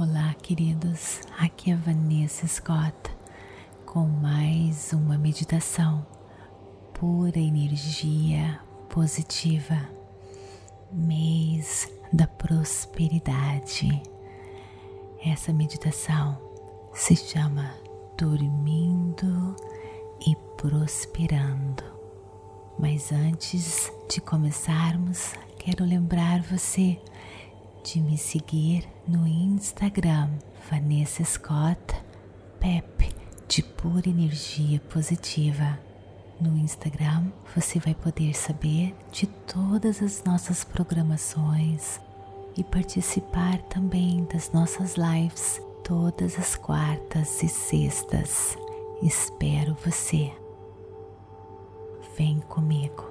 Olá, queridos. Aqui é Vanessa Scott com mais uma meditação pura energia positiva, mês da prosperidade. Essa meditação se chama Dormindo e Prosperando. Mas antes de começarmos, quero lembrar você de me seguir no Instagram Vanessa Scott Pep de pura energia positiva. No Instagram você vai poder saber de todas as nossas programações e participar também das nossas lives todas as quartas e sextas. Espero você. Vem comigo.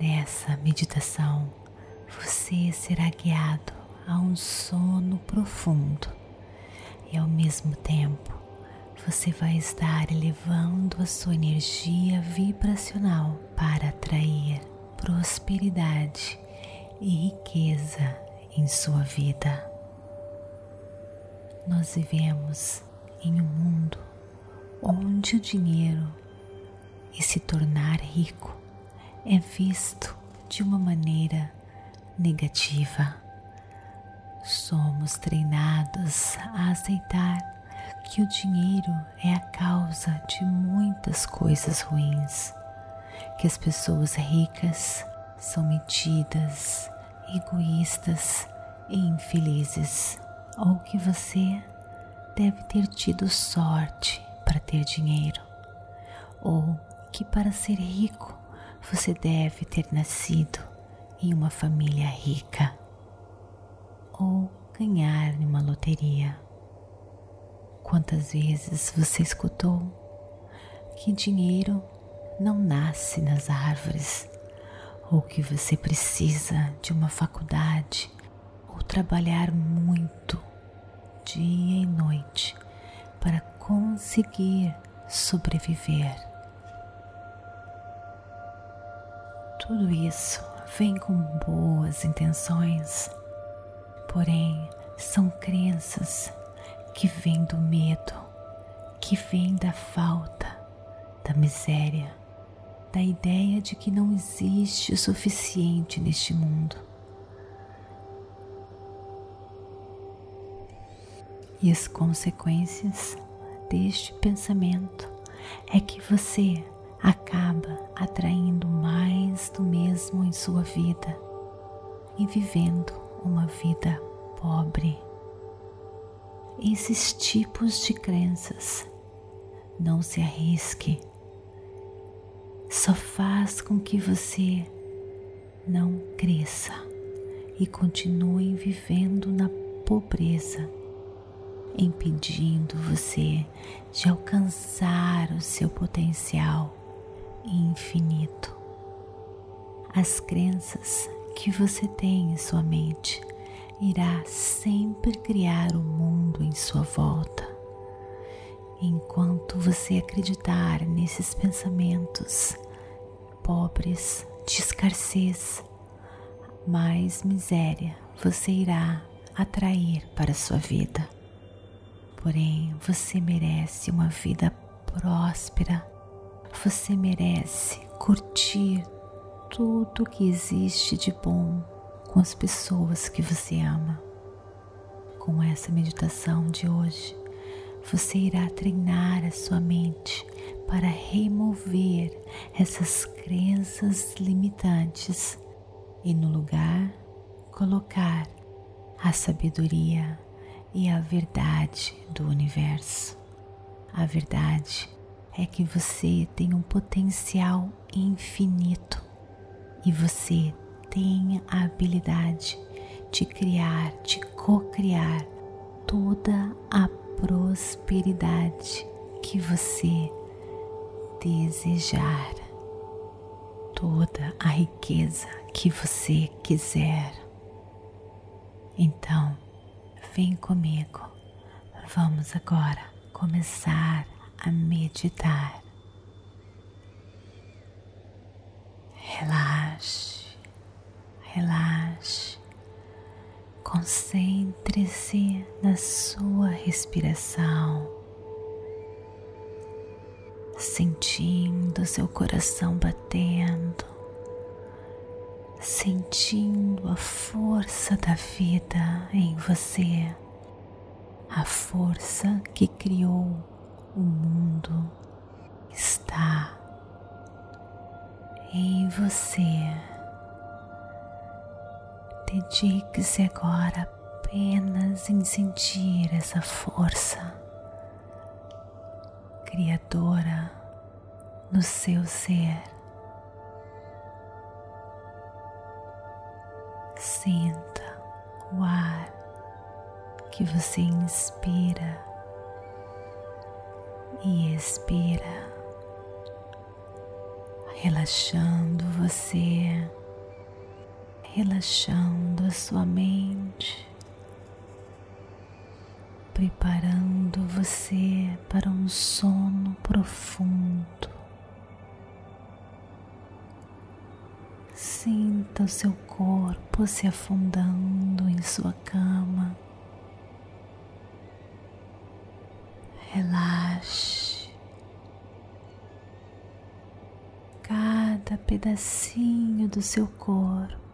Nessa meditação você será guiado a um sono profundo e ao mesmo tempo você vai estar elevando a sua energia vibracional para atrair prosperidade e riqueza em sua vida. Nós vivemos em um mundo onde o dinheiro e se tornar rico é visto de uma maneira negativa. Somos treinados a aceitar que o dinheiro é a causa de muitas coisas ruins, que as pessoas ricas são metidas, egoístas e infelizes, ou que você deve ter tido sorte para ter dinheiro, ou que para ser rico você deve ter nascido em uma família rica ou ganhar numa loteria. Quantas vezes você escutou que dinheiro não nasce nas árvores ou que você precisa de uma faculdade ou trabalhar muito dia e noite para conseguir sobreviver? Tudo isso vem com boas intenções, porém são crenças que vêm do medo, que vêm da falta, da miséria, da ideia de que não existe o suficiente neste mundo. E as consequências deste pensamento é que você acaba atraindo mais do mesmo em sua vida e vivendo uma vida pobre. Esses tipos de crenças não se arrisque, só faz com que você não cresça e continue vivendo na pobreza, impedindo você de alcançar o seu potencial infinito. As crenças que você tem em sua mente irá sempre criar o um mundo em sua volta. Enquanto você acreditar nesses pensamentos pobres de escassez, mais miséria você irá atrair para sua vida. Porém, você merece uma vida próspera você merece curtir tudo que existe de bom com as pessoas que você ama. Com essa meditação de hoje, você irá treinar a sua mente para remover essas crenças limitantes e, no lugar, colocar a sabedoria e a verdade do universo. A verdade é que você tem um potencial infinito e você tem a habilidade de criar, de co-criar toda a prosperidade que você desejar, toda a riqueza que você quiser. Então, vem comigo. Vamos agora começar a meditar. Relaxe, relaxe, concentre Concentre-se na sua respiração, sentindo seu coração batendo, sentindo a força da vida em você, a força que criou o mundo em você. Dedique-se agora apenas em sentir essa força criadora no seu ser. Sinta o ar que você inspira e expira, relaxando você relaxando a sua mente, preparando você para um sono profundo. Sinta o seu corpo se afundando em sua cama. Relaxe cada pedacinho do seu corpo.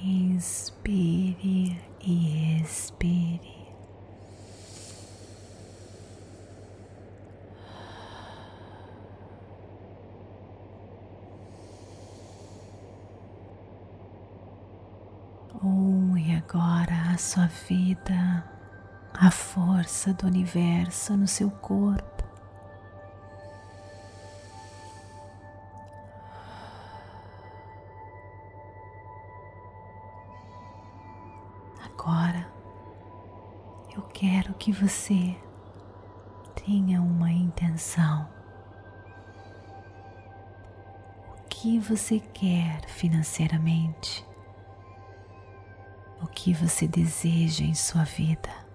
Inspire e expire. Une agora a sua vida, a força do universo no seu corpo. Agora eu quero que você tenha uma intenção. O que você quer financeiramente? O que você deseja em sua vida?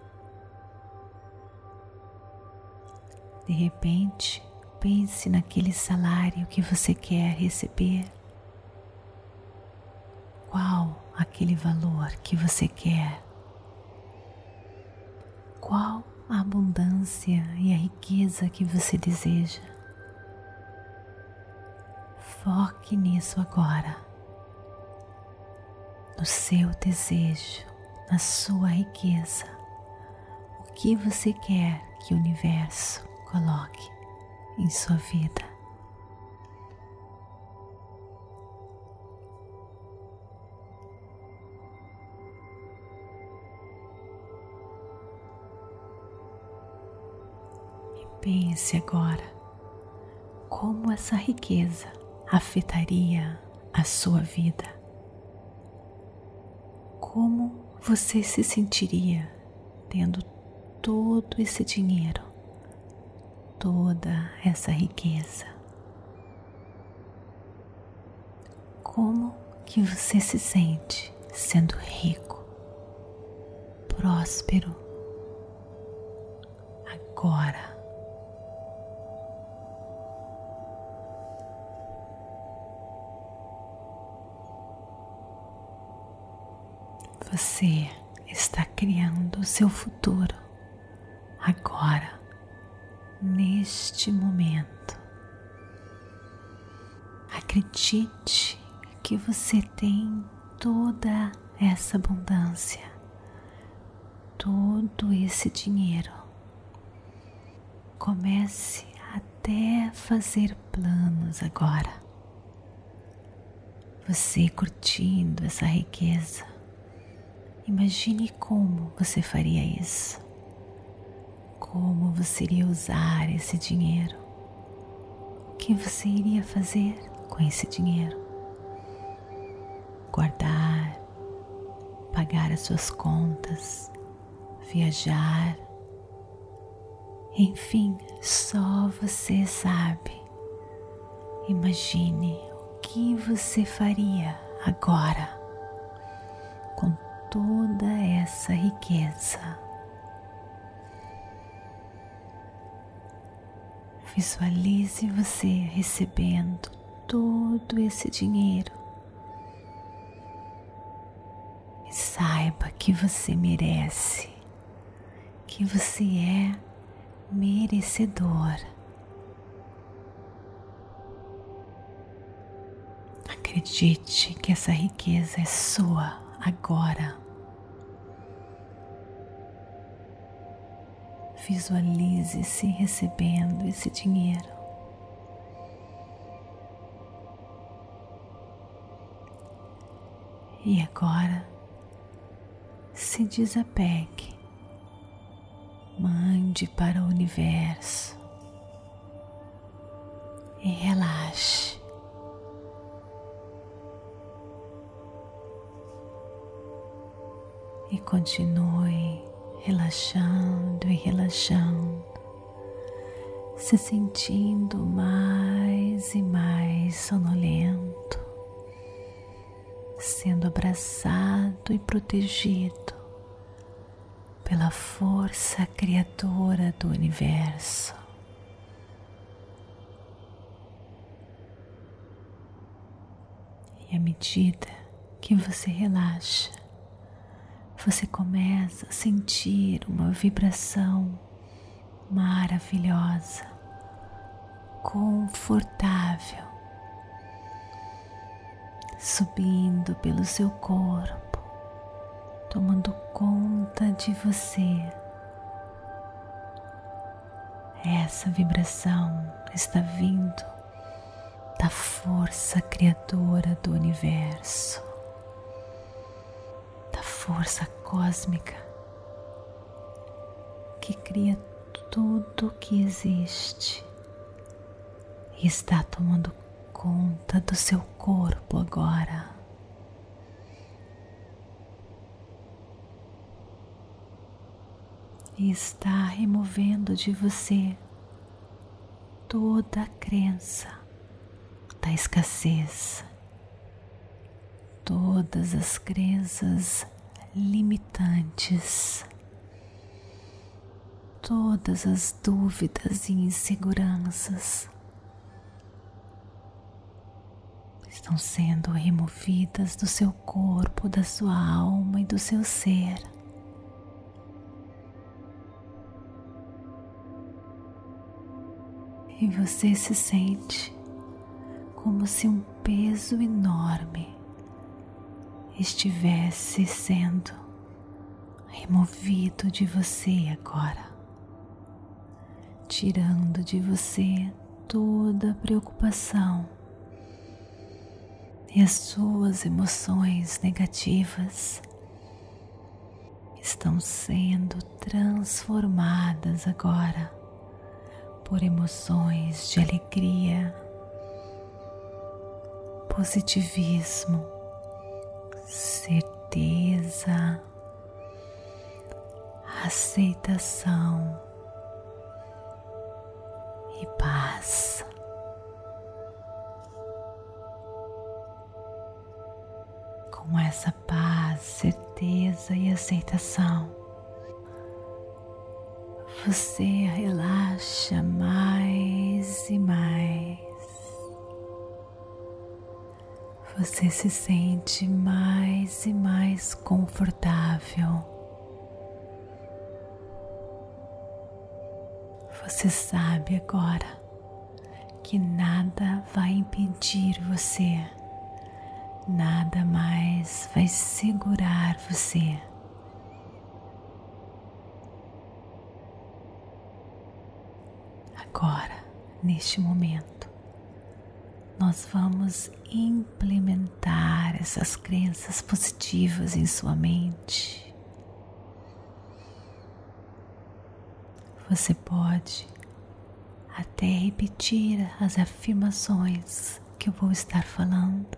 De repente, pense naquele salário que você quer receber. Qual aquele valor que você quer? Qual a abundância e a riqueza que você deseja? Foque nisso agora, no seu desejo, na sua riqueza. O que você quer que o universo coloque em sua vida? Pense agora como essa riqueza afetaria a sua vida. Como você se sentiria tendo todo esse dinheiro, toda essa riqueza? Como que você se sente sendo rico, próspero agora? Você está criando o seu futuro agora, neste momento. Acredite que você tem toda essa abundância, todo esse dinheiro. Comece até fazer planos agora. Você curtindo essa riqueza Imagine como você faria isso. Como você iria usar esse dinheiro. O que você iria fazer com esse dinheiro? Guardar, pagar as suas contas, viajar. Enfim, só você sabe. Imagine o que você faria agora com toda essa riqueza. Visualize você recebendo todo esse dinheiro. E saiba que você merece, que você é merecedor. Acredite que essa riqueza é sua agora. Visualize-se recebendo esse dinheiro. E agora se desapegue, mande para o universo e relaxe. E continue relaxando e relaxando, se sentindo mais e mais sonolento, sendo abraçado e protegido pela força criadora do universo. E à medida que você relaxa, você começa a sentir uma vibração maravilhosa, confortável, subindo pelo seu corpo, tomando conta de você. Essa vibração está vindo da força criadora do universo força cósmica que cria tudo que existe e está tomando conta do seu corpo agora. E está removendo de você toda a crença da escassez, todas as crenças limitantes, todas as dúvidas e inseguranças estão sendo removidas do seu corpo, da sua alma e do seu ser. E você se sente como se um peso enorme estivesse sendo removido de você agora, tirando de você toda a preocupação e as suas emoções negativas estão sendo transformadas agora por emoções de alegria, positivismo certeza, aceitação e paz. Com essa paz, certeza e aceitação, você relaxa mais e mais. Você se sente mais e mais confortável. Você sabe agora que nada vai impedir você, nada mais vai segurar você. Agora, neste momento, nós vamos implementar essas crenças positivas em sua mente. Você pode até repetir as afirmações que eu vou estar falando,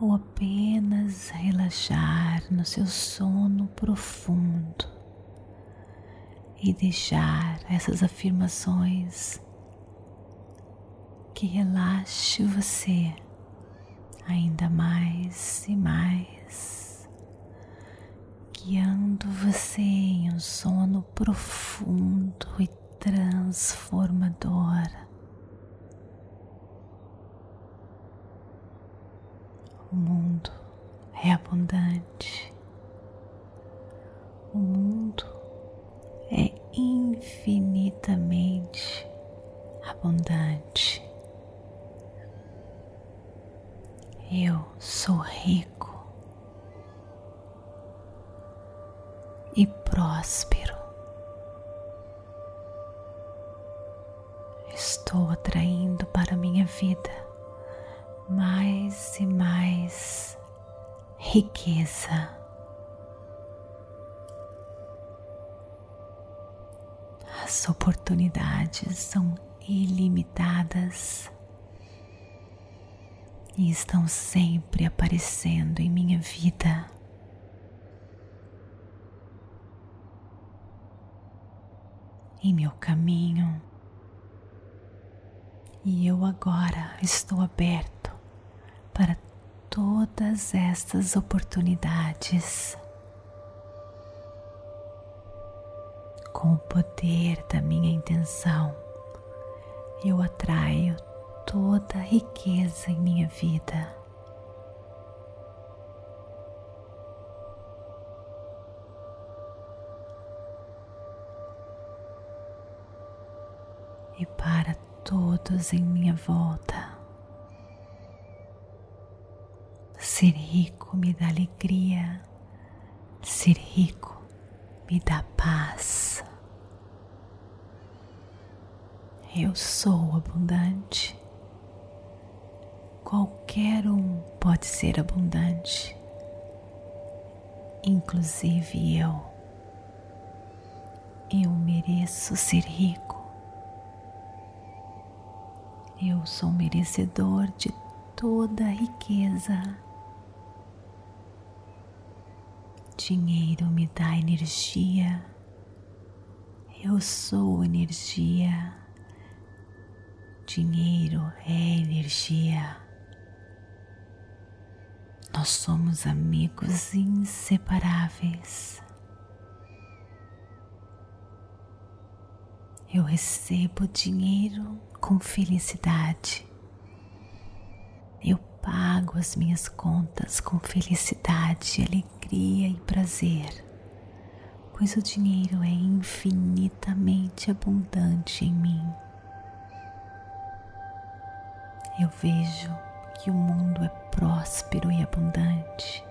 ou apenas relaxar no seu sono profundo e deixar essas afirmações que relaxe você ainda mais e mais, guiando você em um sono profundo e transformador. O mundo é abundante. O mundo é infinitamente abundante. Eu sou rico e próspero. Estou atraindo para minha vida mais e mais riqueza. As oportunidades são ilimitadas e estão sempre aparecendo em minha vida. Em meu caminho, e eu agora estou aberto para todas estas oportunidades. Com o poder da minha intenção, eu atraio toda a riqueza em minha vida. E para todos em minha volta. Ser rico me dá alegria, ser rico me dá paz. Eu sou abundante. Qualquer um pode ser abundante, inclusive eu. Eu mereço ser rico. Eu sou merecedor de toda a riqueza. Dinheiro me dá energia. Eu sou energia. Dinheiro é energia. Nós somos amigos inseparáveis. Eu recebo dinheiro com felicidade. Eu pago as minhas contas com felicidade, alegria e prazer, pois o dinheiro é infinitamente abundante em mim. eu vejo que o mundo é próspero e abundante.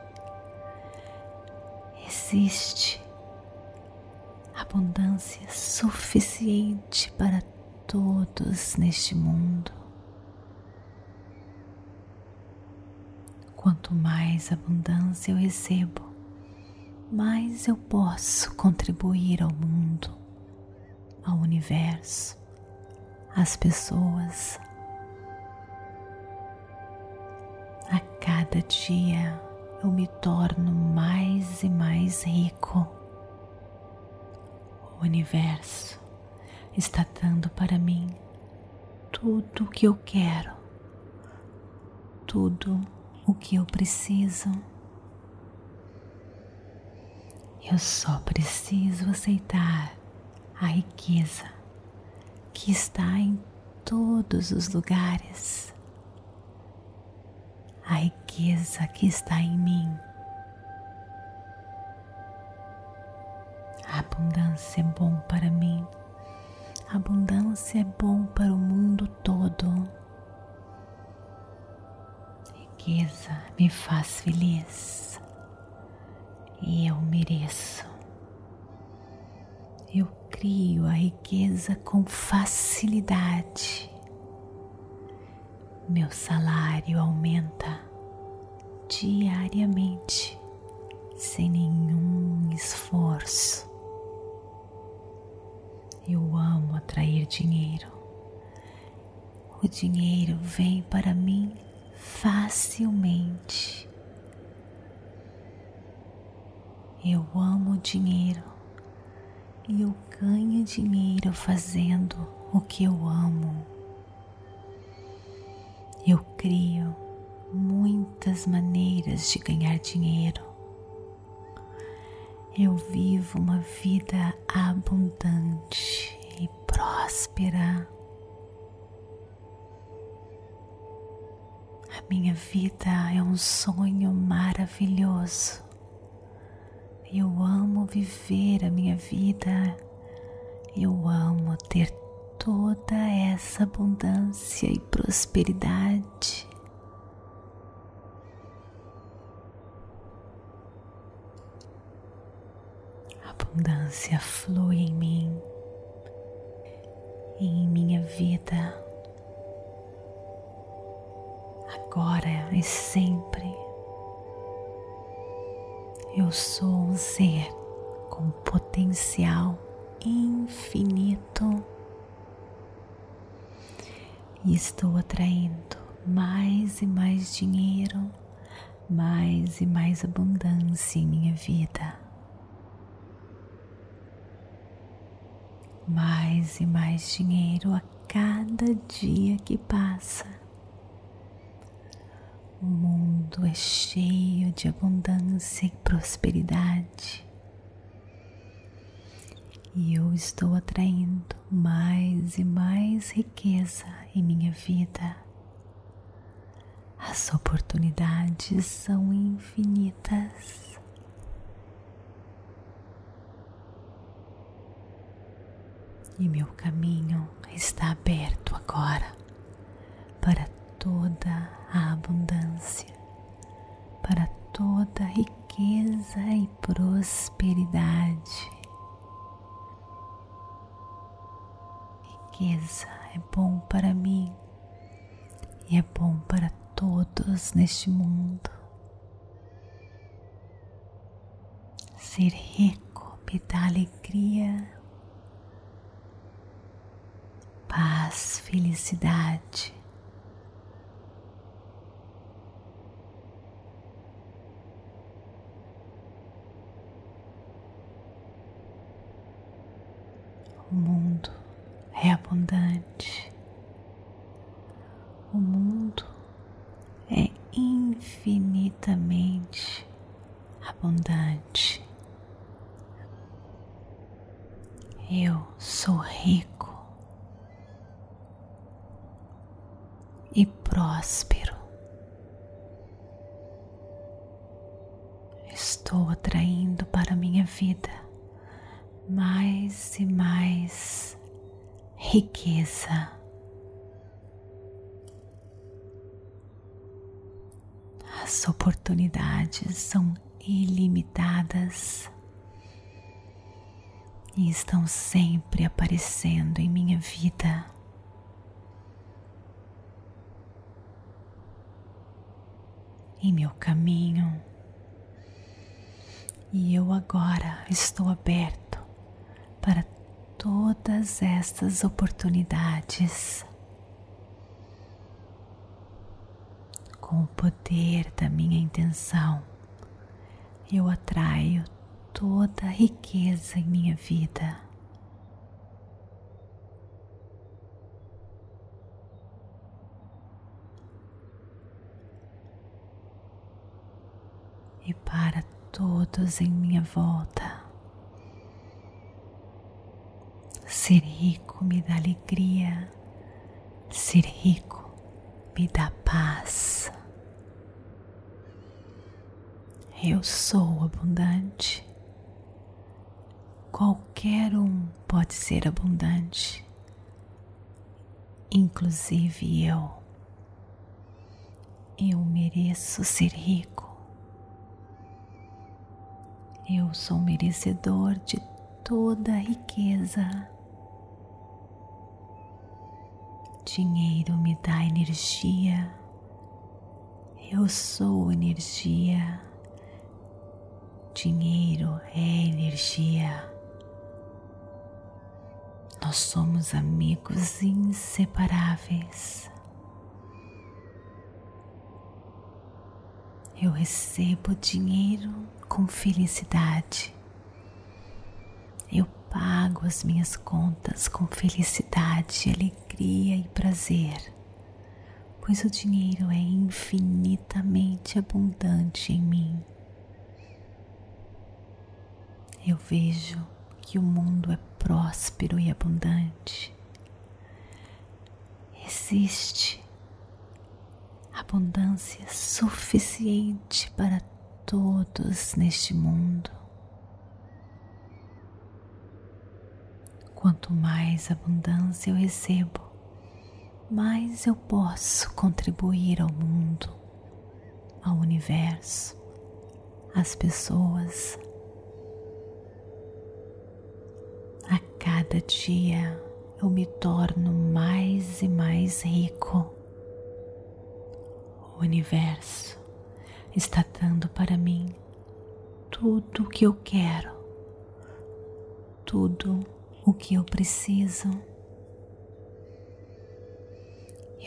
Existe abundância suficiente para todos neste mundo. Quanto mais abundância eu recebo, mais eu posso contribuir ao mundo, ao universo, às pessoas, cada dia eu me torno mais e mais rico. O universo está dando para mim tudo o que eu quero, tudo o que eu preciso. Eu só preciso aceitar a riqueza que está em todos os lugares a riqueza que está em mim. A abundância é bom para mim. A abundância é bom para o mundo todo. Riqueza me faz feliz e eu mereço. Eu crio a riqueza com facilidade meu salário aumenta diariamente sem nenhum esforço. Eu amo atrair dinheiro. O dinheiro vem para mim facilmente. Eu amo dinheiro e eu ganho dinheiro fazendo o que eu amo. Eu crio muitas maneiras de ganhar dinheiro. Eu vivo uma vida abundante e próspera. A minha vida é um sonho maravilhoso. Eu amo viver a minha vida. Eu amo ter toda essa abundância e prosperidade. Abundância flui em mim em minha vida, agora e sempre. Eu sou um ser com potencial infinito e estou atraindo mais e mais dinheiro, mais e mais abundância em minha vida. Mais e mais dinheiro a cada dia que passa. O mundo é cheio de abundância e prosperidade. E eu estou atraindo mais e mais riqueza em minha vida. As oportunidades são infinitas. E meu caminho está aberto agora para toda a abundância, para toda a riqueza e prosperidade. Riqueza é bom para mim e é bom para todos neste mundo. Ser rico me dá alegria, paz, felicidade. O mundo é abundante. O mundo é infinitamente abundante. Eu sou rico e próspero. Estou atraindo para minha vida mais e mais riqueza. As oportunidades são ilimitadas e estão sempre aparecendo em minha vida. Em meu caminho, e eu agora estou aberto para todas estas oportunidades. Com o poder da minha intenção, eu atraio toda a riqueza em minha vida. E para todos em minha volta. Ser rico me dá alegria, ser rico me dá paz. Eu sou abundante. Qualquer um pode ser abundante, inclusive eu. Eu mereço ser rico. Eu sou merecedor de toda a riqueza Dinheiro me dá energia. Eu sou energia. Dinheiro é energia. Nós somos amigos inseparáveis. Eu recebo dinheiro com felicidade. Eu pago as minhas contas com felicidade, alegria e prazer, pois o dinheiro é infinitamente abundante em mim. Eu vejo que o mundo é próspero e abundante. Existe abundância suficiente para todos neste mundo. Quanto mais abundância eu recebo, mais eu posso contribuir ao mundo, ao universo, às pessoas. A cada dia eu me torno mais e mais rico. O universo está dando para mim tudo o que eu quero, tudo o que eu preciso.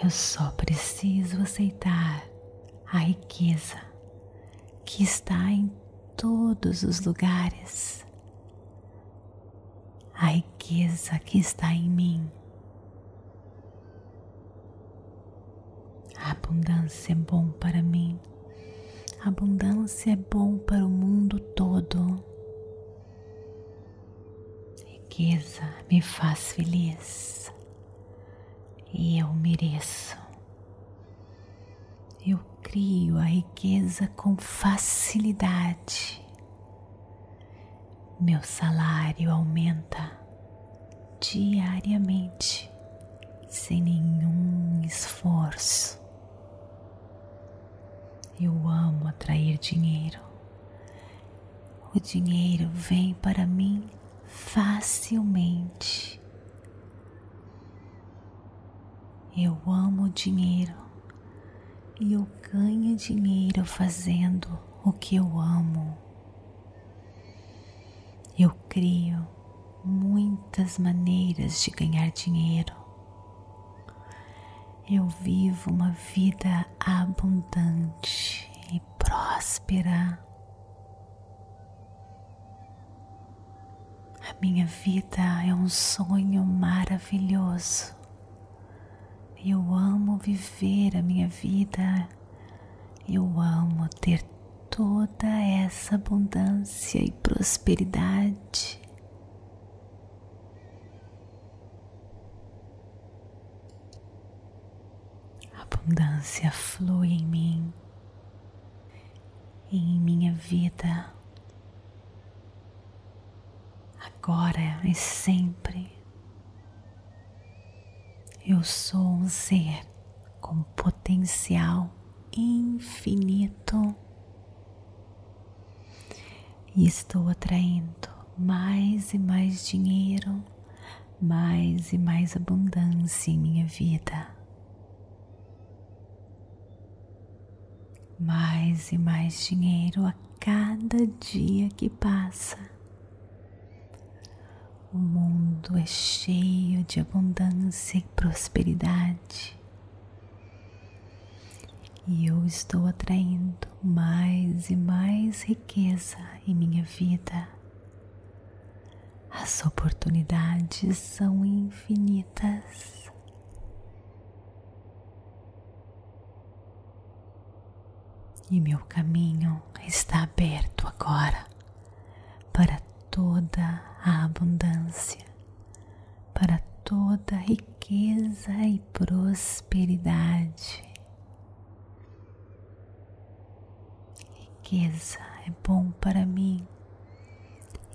Eu só preciso aceitar a riqueza que está em todos os lugares, a riqueza que está em mim. A abundância é bom para mim, a abundância é bom para o mundo todo riqueza me faz feliz e eu mereço. Eu crio a riqueza com facilidade. Meu salário aumenta diariamente, sem nenhum esforço. Eu amo atrair dinheiro. O dinheiro vem para mim facilmente. Eu amo dinheiro e eu ganho dinheiro fazendo o que eu amo. Eu crio muitas maneiras de ganhar dinheiro. Eu vivo uma vida abundante e próspera. Minha vida é um sonho maravilhoso. Eu amo viver a minha vida. Eu amo ter toda essa abundância e prosperidade. A abundância flui em mim, em minha vida agora e sempre. Eu sou um ser com potencial infinito e estou atraindo mais e mais dinheiro, mais e mais abundância em minha vida. Mais e mais dinheiro a cada dia que passa. O mundo é cheio de abundância e prosperidade. E eu estou atraindo mais e mais riqueza em minha vida. As oportunidades são infinitas. E meu caminho está aberto agora para toda a abundância, para toda riqueza e prosperidade. Riqueza é bom para mim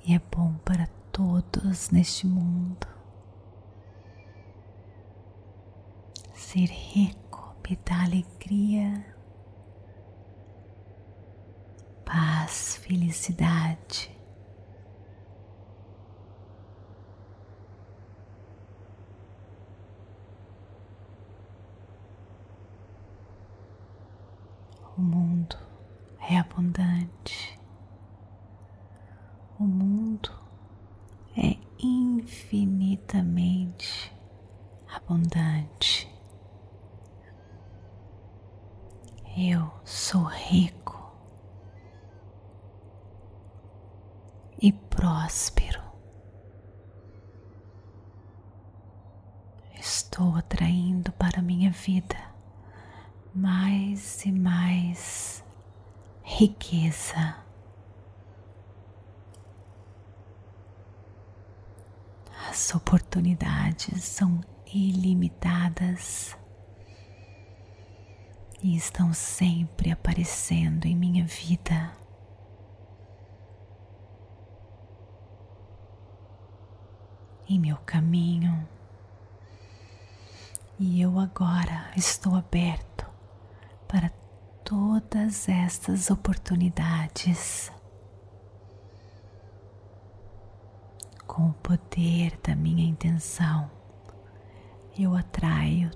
e é bom para todos neste mundo. Ser rico me dá alegria, paz, felicidade. O mundo é abundante. O mundo é infinitamente abundante. Eu sou rico e próspero. Estou atraindo para minha vida mais e mais riqueza. as oportunidades são ilimitadas e estão sempre aparecendo em minha vida. Em meu caminho, e eu agora estou aberto para todas estas oportunidades. Com o poder da minha intenção, eu atraio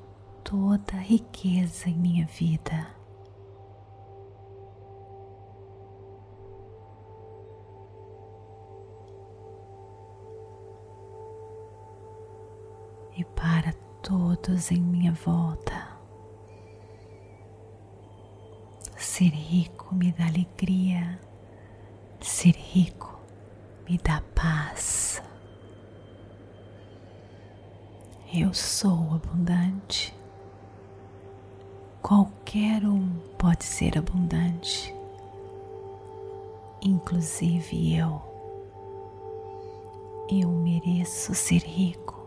toda a riqueza em minha vida. E para todos em minha volta. Ser rico me dá alegria, ser rico me dá paz. Eu sou abundante. Qualquer um pode ser abundante, inclusive eu. Eu mereço ser rico.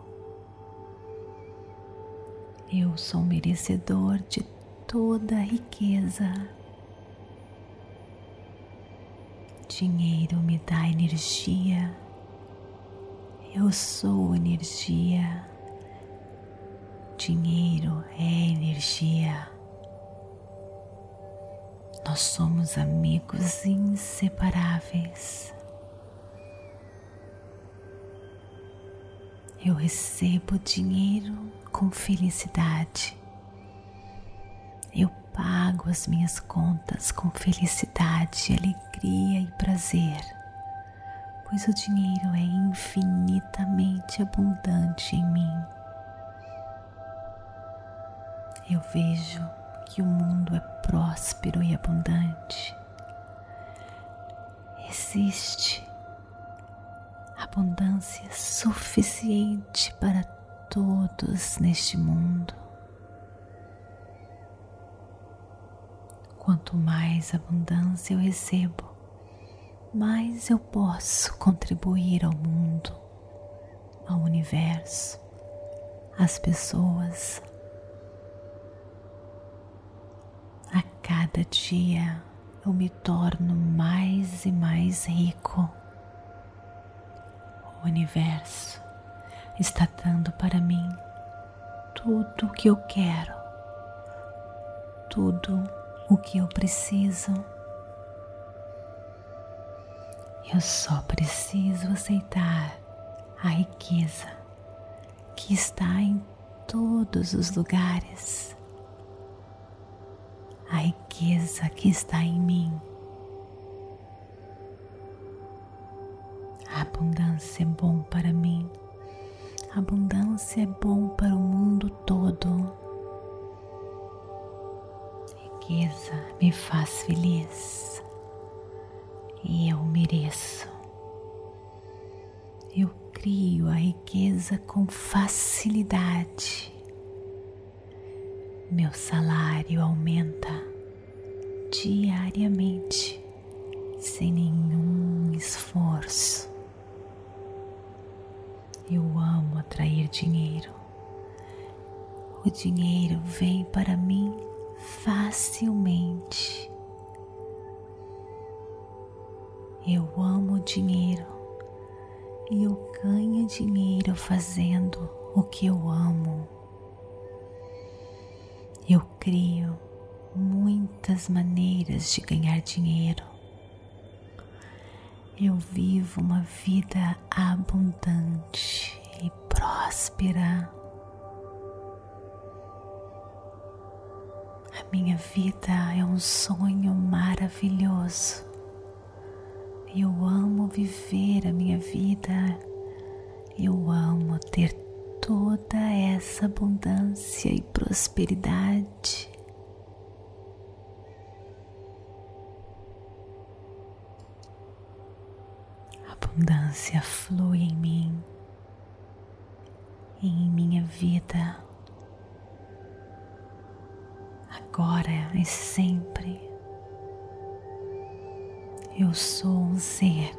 Eu sou merecedor de toda a riqueza. Dinheiro me dá energia. Eu sou energia. Dinheiro é energia. Nós somos amigos inseparáveis. Eu recebo dinheiro com felicidade. Eu pago as minhas contas com felicidade, alegria e prazer, pois o dinheiro é infinitamente abundante em mim. Eu vejo que o mundo é próspero e abundante. Existe abundância suficiente para todos neste mundo. Quanto mais abundância eu recebo, mais eu posso contribuir ao mundo, ao universo, às pessoas. A cada dia eu me torno mais e mais rico. O universo está dando para mim tudo o que eu quero, tudo o que eu preciso. Eu só preciso aceitar a riqueza que está em todos os lugares, a riqueza que está em mim. A abundância é bom para mim abundância é bom para o mundo todo. Riqueza me faz feliz e eu mereço. Eu crio a riqueza com facilidade. Meu salário aumenta diariamente sem nenhum esforço. Eu amo atrair dinheiro. O dinheiro vem para mim facilmente. Eu amo dinheiro e eu ganho dinheiro fazendo o que eu amo. Eu crio muitas maneiras de ganhar dinheiro eu vivo uma vida abundante e próspera. Minha vida é um sonho maravilhoso. Eu amo viver a minha vida. Eu amo ter toda essa abundância e prosperidade. abundância flui em mim e em minha vida, agora e sempre. Eu sou um ser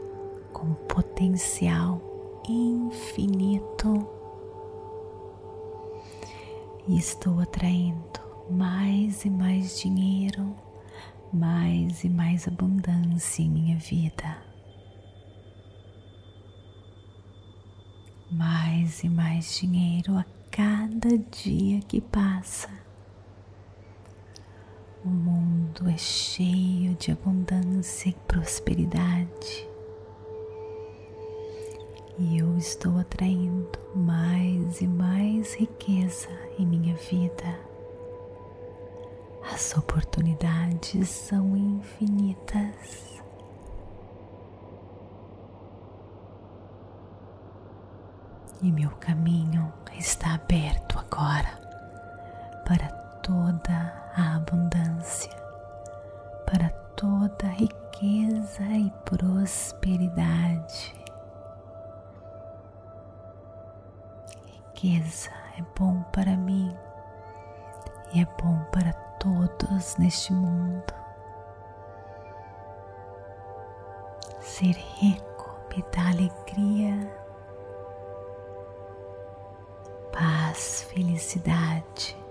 com potencial infinito e estou atraindo mais e mais dinheiro, mais e mais abundância em minha vida. Mais e mais dinheiro a cada dia que passa. O mundo é cheio de abundância e prosperidade e eu estou atraindo mais e mais riqueza em minha vida. As oportunidades são infinitas. E meu caminho está aberto agora para toda a abundância, para toda a riqueza e prosperidade. riqueza é bom para mim e é bom para todos neste mundo. Ser rico me dá alegria, paz, felicidade.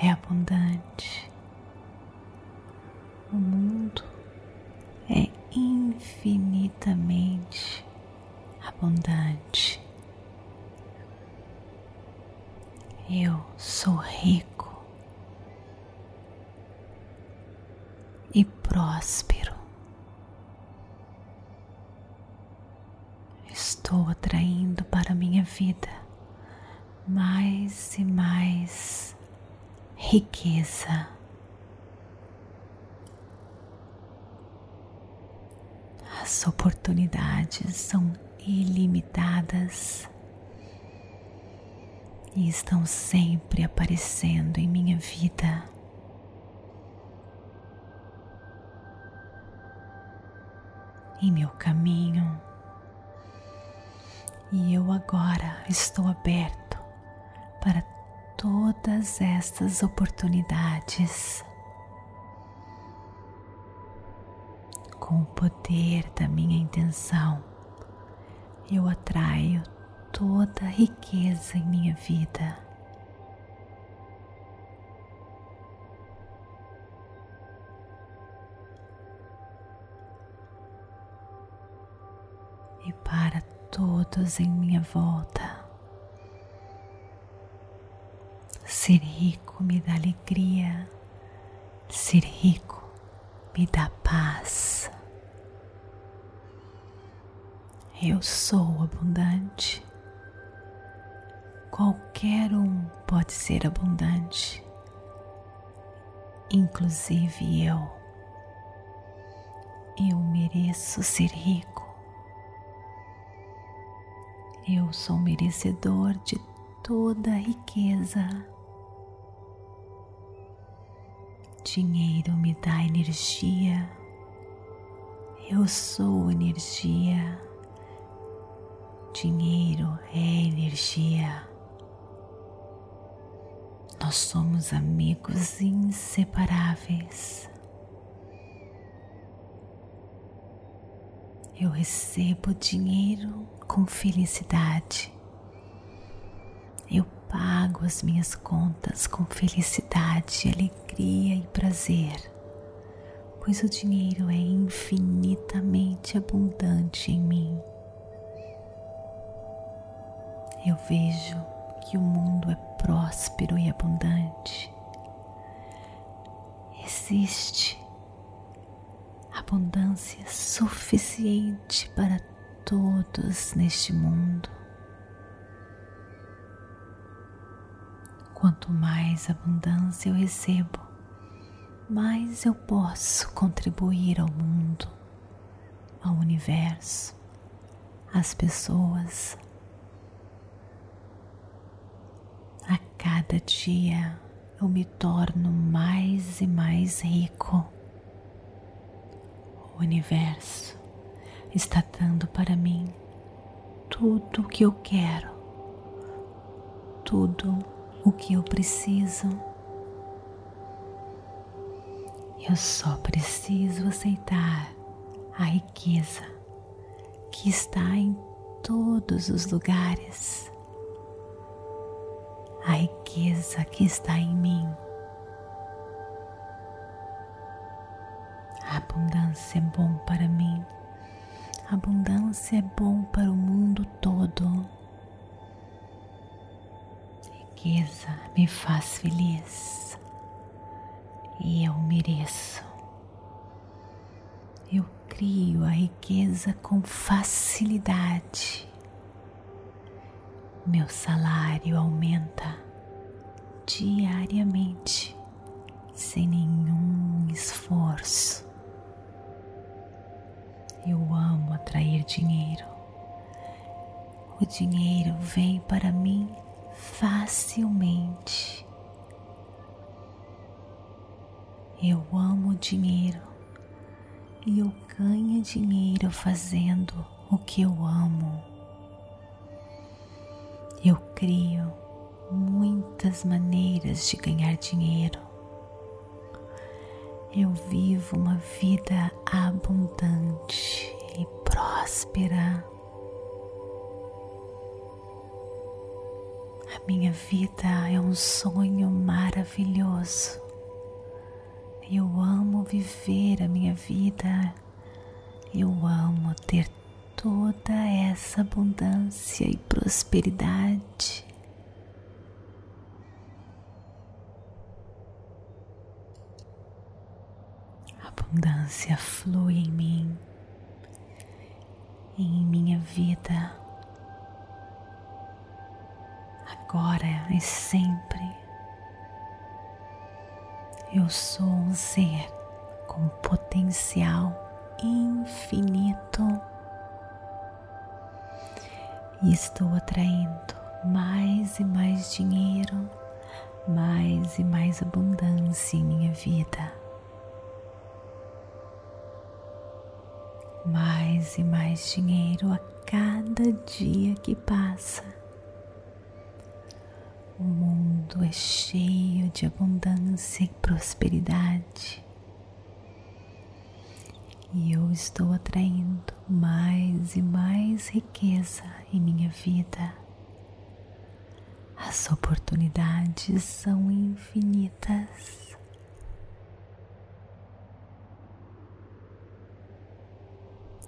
É abundante. O mundo é infinitamente abundante. Eu sou rico e próspero. Estou atraindo para minha vida mais e mais riqueza. As oportunidades são ilimitadas e estão sempre aparecendo em minha vida. Em meu caminho, e eu agora estou aberto para todas estas oportunidades. Com o poder da minha intenção, eu atraio toda a riqueza em minha vida. E para todos em minha volta. Ser rico me dá alegria, ser rico me dá paz. Eu sou abundante. Qualquer um pode ser abundante, inclusive eu. Eu mereço ser rico. Eu sou merecedor de toda riqueza Dinheiro me dá energia. Eu sou energia. Dinheiro é energia. Nós somos amigos inseparáveis. Eu recebo dinheiro com felicidade. Eu pago as minhas contas com felicidade, alegria e prazer, pois o dinheiro é infinitamente abundante em mim. Eu vejo que o mundo é próspero e abundante. Existe abundância suficiente para todos neste mundo. Quanto mais abundância eu recebo, mais eu posso contribuir ao mundo, ao universo, às pessoas. A cada dia eu me torno mais e mais rico. O universo está dando para mim tudo o que eu quero, tudo o que eu preciso. Eu só preciso aceitar a riqueza que está em todos os lugares, a riqueza que está em mim. A abundância é bom para mim, a abundância é bom para o mundo todo. riqueza me faz feliz e eu mereço. Eu crio a riqueza com facilidade. Meu salário aumenta diariamente, sem nenhum esforço. Eu amo atrair dinheiro. O dinheiro vem para mim facilmente. Eu amo dinheiro e eu ganho dinheiro fazendo o que eu amo. Eu crio muitas maneiras de ganhar dinheiro. Eu vivo uma vida abundante e próspera. A minha vida é um sonho maravilhoso. Eu amo viver a minha vida. Eu amo ter toda essa abundância e prosperidade. Abundância flui em mim, em minha vida, agora e sempre. Eu sou um ser com potencial infinito e estou atraindo mais e mais dinheiro, mais e mais abundância em minha vida. Mais e mais dinheiro a cada dia que passa. O mundo é cheio de abundância e prosperidade. E eu estou atraindo mais e mais riqueza em minha vida. As oportunidades são infinitas.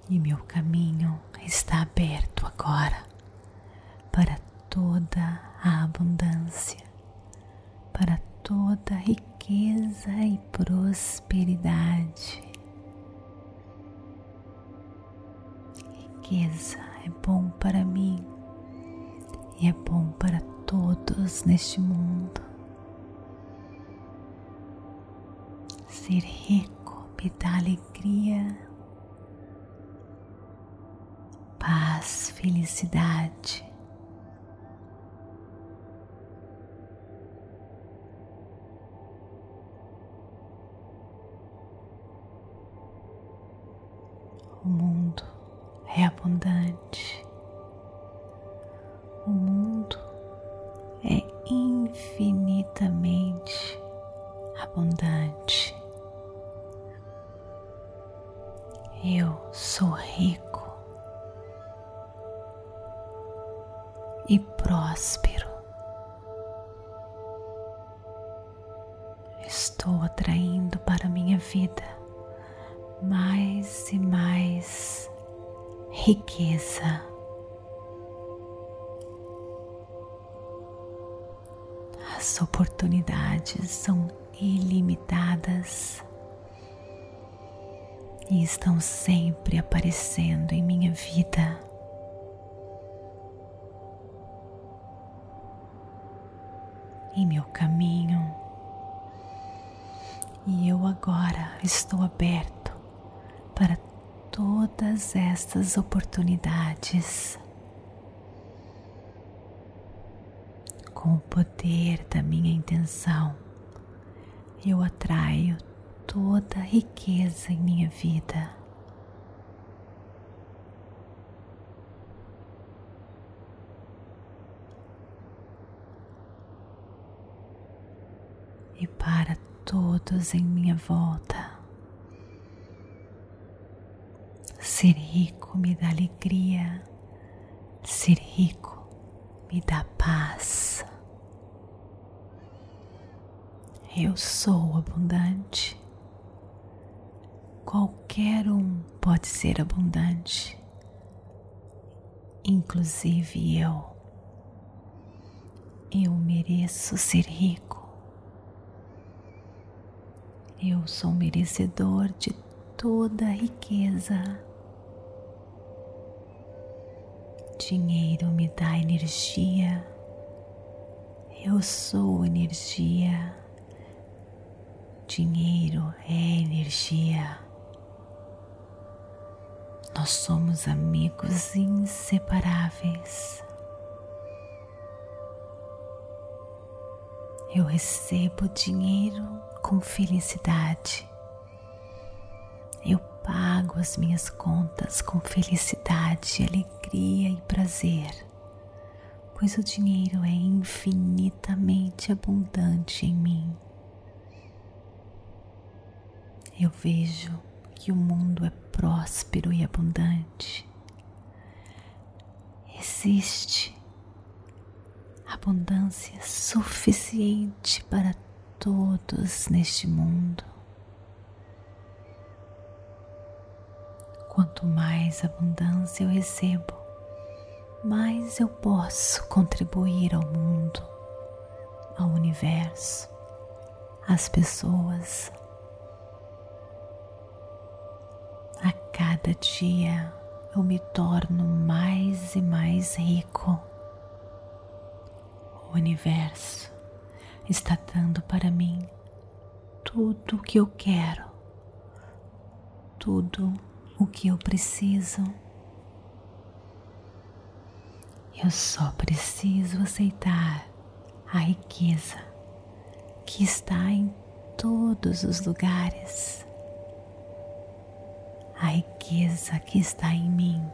E meu caminho está aberto agora para toda a abundância, para toda riqueza e prosperidade. Riqueza é bom para mim e é bom para todos neste mundo. Ser rico me dá alegria, paz, felicidade. O mundo é abundante. Oportunidades. Com o poder da minha intenção, eu atraio toda a riqueza em minha vida. para todos em minha volta. Ser rico me dá alegria, ser rico me dá paz. Eu sou abundante. Qualquer um pode ser abundante, inclusive eu. Eu mereço ser rico. Eu sou merecedor de toda a riqueza. Dinheiro me dá energia. Eu sou energia. Dinheiro é energia. Nós somos amigos inseparáveis. Eu recebo dinheiro com felicidade. Pago as minhas contas com felicidade, alegria e prazer, pois o dinheiro é infinitamente abundante em mim. Eu vejo que o mundo é próspero e abundante. Existe abundância suficiente para todos neste mundo. Quanto mais abundância eu recebo, mais eu posso contribuir ao mundo, ao universo, às pessoas. A cada dia eu me torno mais e mais rico. O universo está dando para mim tudo o que eu quero, tudo o que eu preciso. Eu só preciso aceitar a riqueza que está em todos os lugares, a riqueza que está em mim.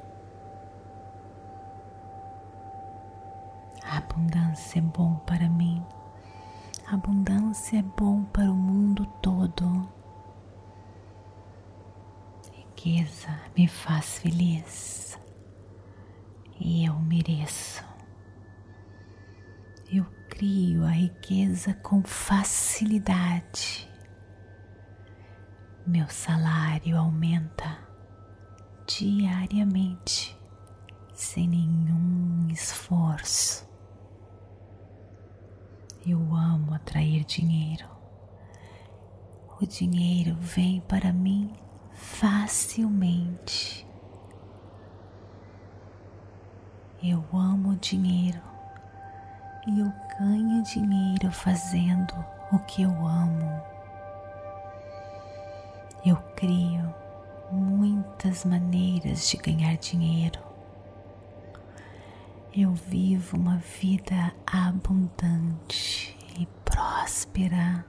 A abundância é bom para mim, a abundância é bom para o mundo todo riqueza me faz feliz e eu mereço. Eu crio a riqueza com facilidade. Meu salário aumenta diariamente sem nenhum esforço. Eu amo atrair dinheiro. O dinheiro vem para mim facilmente. Eu amo dinheiro e eu ganho dinheiro fazendo o que eu amo. Eu crio muitas maneiras de ganhar dinheiro. Eu vivo uma vida abundante e próspera.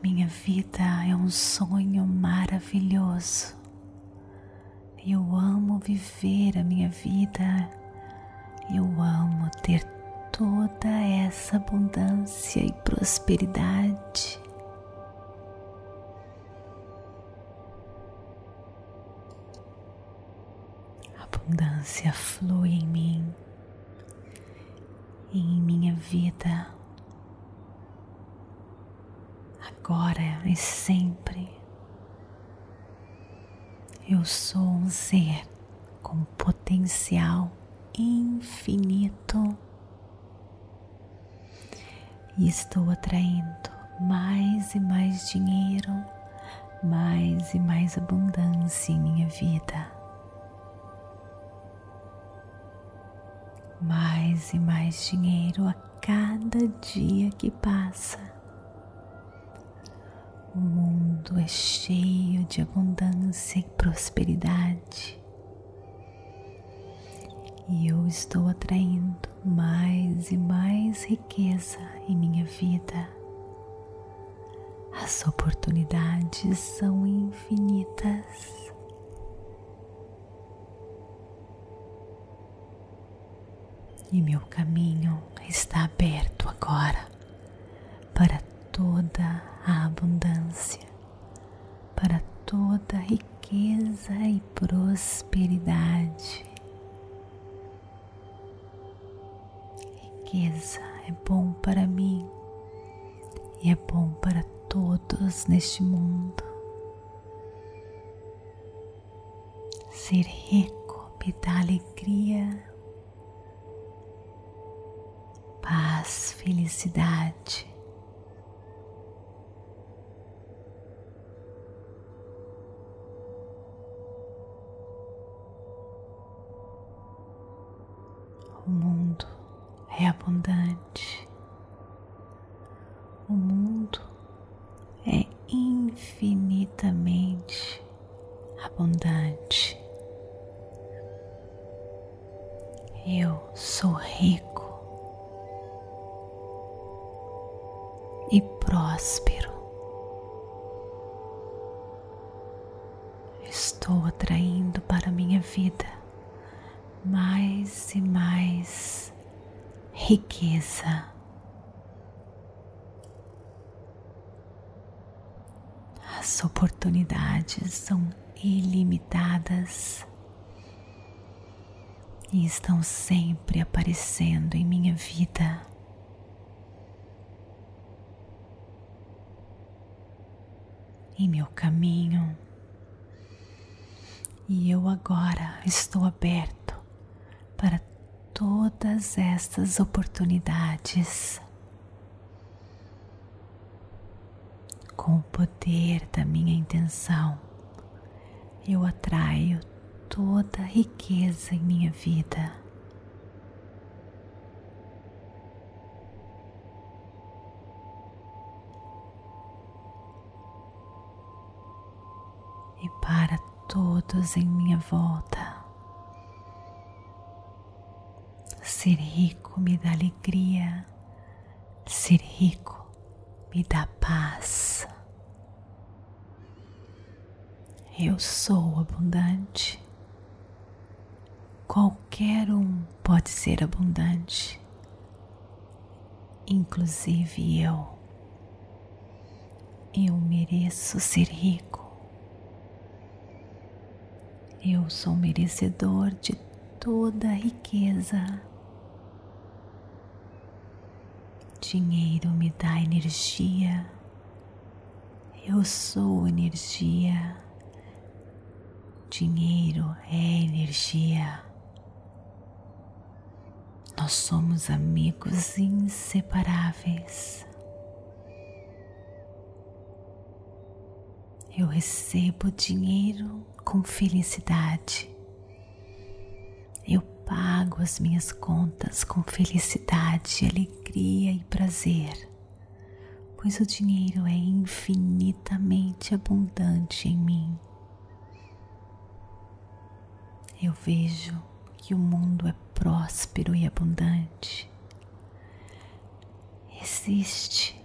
Minha vida é um sonho maravilhoso. Eu amo viver a minha vida. Eu amo ter toda essa abundância e prosperidade. A abundância flui em mim e em minha vida agora e sempre. Eu sou um ser com potencial infinito e estou atraindo mais e mais dinheiro, mais e mais abundância em minha vida. Mais e mais dinheiro a cada dia que passa. O mundo é cheio de abundância e prosperidade. E eu estou atraindo mais e mais riqueza em minha vida. As oportunidades são infinitas. e meu caminho está aberto agora toda a abundância, para toda a riqueza e prosperidade. Riqueza é bom para mim e é bom para todos neste mundo. Ser rico me dá alegria paz, felicidade. O mundo é abundante. O mundo é infinitamente abundante. Eu sou rico. e próspero. Estou atraindo para minha vida mais e mais riqueza. As oportunidades são ilimitadas e estão sempre aparecendo em minha vida. em meu caminho. E eu agora estou aberto para todas estas oportunidades. Com o poder da minha intenção, eu atraio toda a riqueza em minha vida. e para todos em minha volta. Ser rico me dá alegria, ser rico me dá paz. Eu sou abundante. Qualquer um pode ser abundante, inclusive eu. Eu mereço ser rico. Eu sou merecedor de toda a riqueza. Dinheiro me dá energia. Eu sou energia. Dinheiro é energia. Nós somos amigos inseparáveis. Eu recebo dinheiro com felicidade. Pago as minhas contas com felicidade, alegria e prazer, pois o dinheiro é infinitamente abundante em mim. Eu vejo que o mundo é próspero e abundante. Existe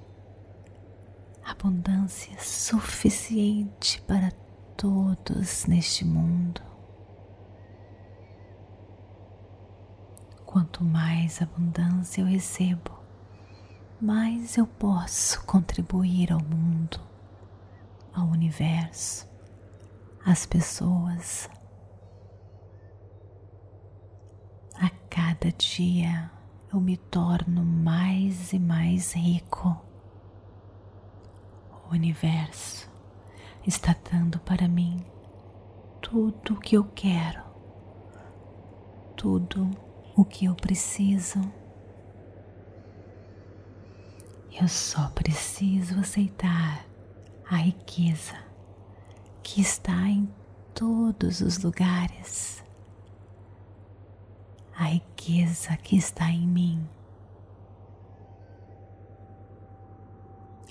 abundância suficiente para todos neste mundo. Quanto mais abundância eu recebo, mais eu posso contribuir ao mundo, ao universo, às pessoas. A cada dia eu me torno mais e mais rico. O universo está dando para mim tudo o que eu quero, tudo o que eu preciso. Eu só preciso aceitar a riqueza que está em todos os lugares, a riqueza que está em mim.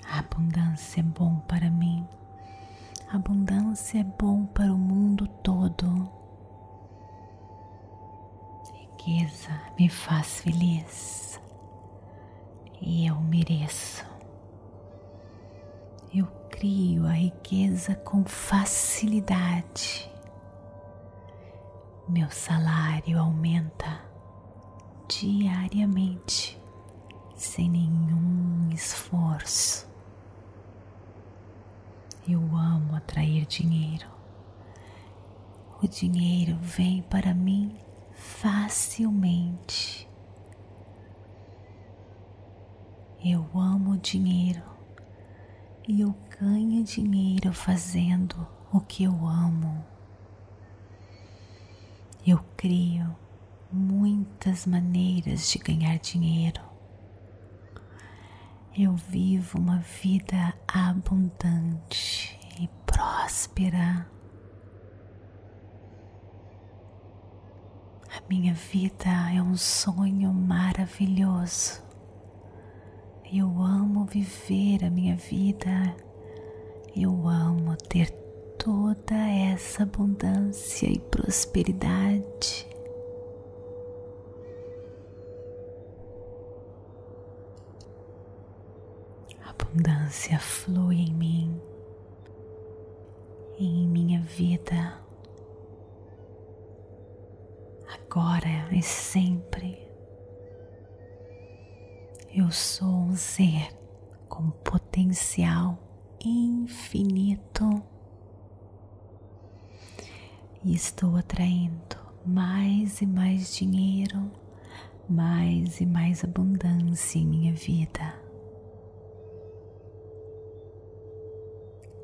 A abundância é bom para mim abundância é bom para o mundo todo. Riqueza me faz feliz e eu mereço. Eu crio a riqueza com facilidade. Meu salário aumenta diariamente, sem nenhum esforço. Eu amo atrair dinheiro. O dinheiro vem para mim facilmente. Eu amo dinheiro e eu ganho dinheiro fazendo o que eu amo. Eu crio muitas maneiras de ganhar dinheiro. Eu vivo uma vida abundante e próspera. A minha vida é um sonho maravilhoso. Eu amo viver a minha vida. Eu amo ter toda essa abundância e prosperidade. A abundância flui em mim e em minha vida, agora e sempre. Eu sou um ser com potencial infinito e estou atraindo mais e mais dinheiro, mais e mais abundância em minha vida.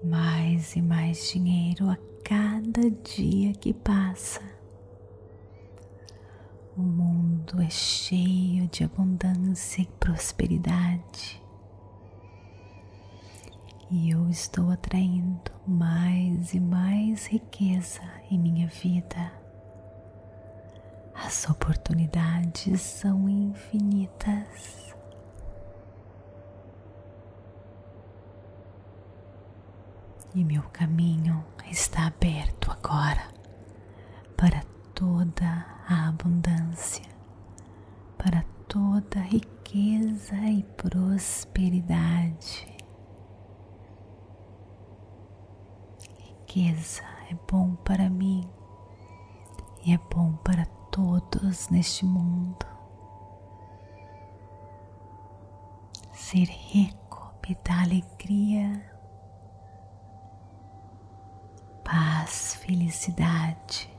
Mais e mais dinheiro a cada dia que passa. O mundo é cheio de abundância e prosperidade e eu estou atraindo mais e mais riqueza em minha vida. As oportunidades são infinitas. E meu caminho está aberto agora para toda a abundância, para toda a riqueza e prosperidade. riqueza é bom para mim e é bom para todos neste mundo. Ser rico me dá alegria, paz, felicidade.